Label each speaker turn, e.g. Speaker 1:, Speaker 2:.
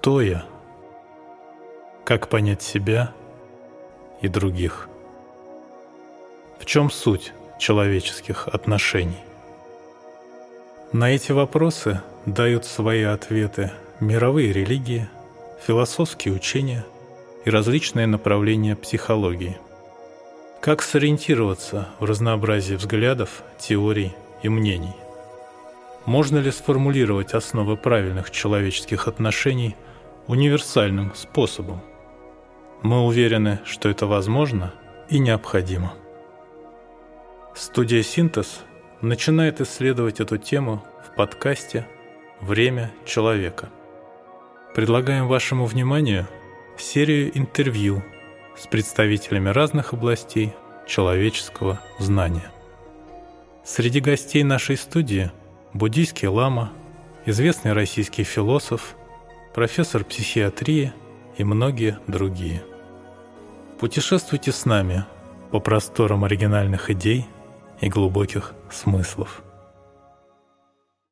Speaker 1: Кто я? Как понять себя и других? В чем суть человеческих отношений? На эти вопросы дают свои ответы мировые религии, философские учения и различные направления психологии. Как сориентироваться в разнообразии взглядов, теорий и мнений? Можно ли сформулировать основы правильных человеческих отношений универсальным способом? Мы уверены, что это возможно и необходимо. Студия «Синтез» начинает исследовать эту тему в подкасте «Время человека». Предлагаем вашему вниманию серию интервью с представителями разных областей человеческого знания. Среди гостей нашей студии – буддийский лама, известный российский философ, профессор психиатрии и многие другие. Путешествуйте с нами по просторам оригинальных идей и глубоких смыслов.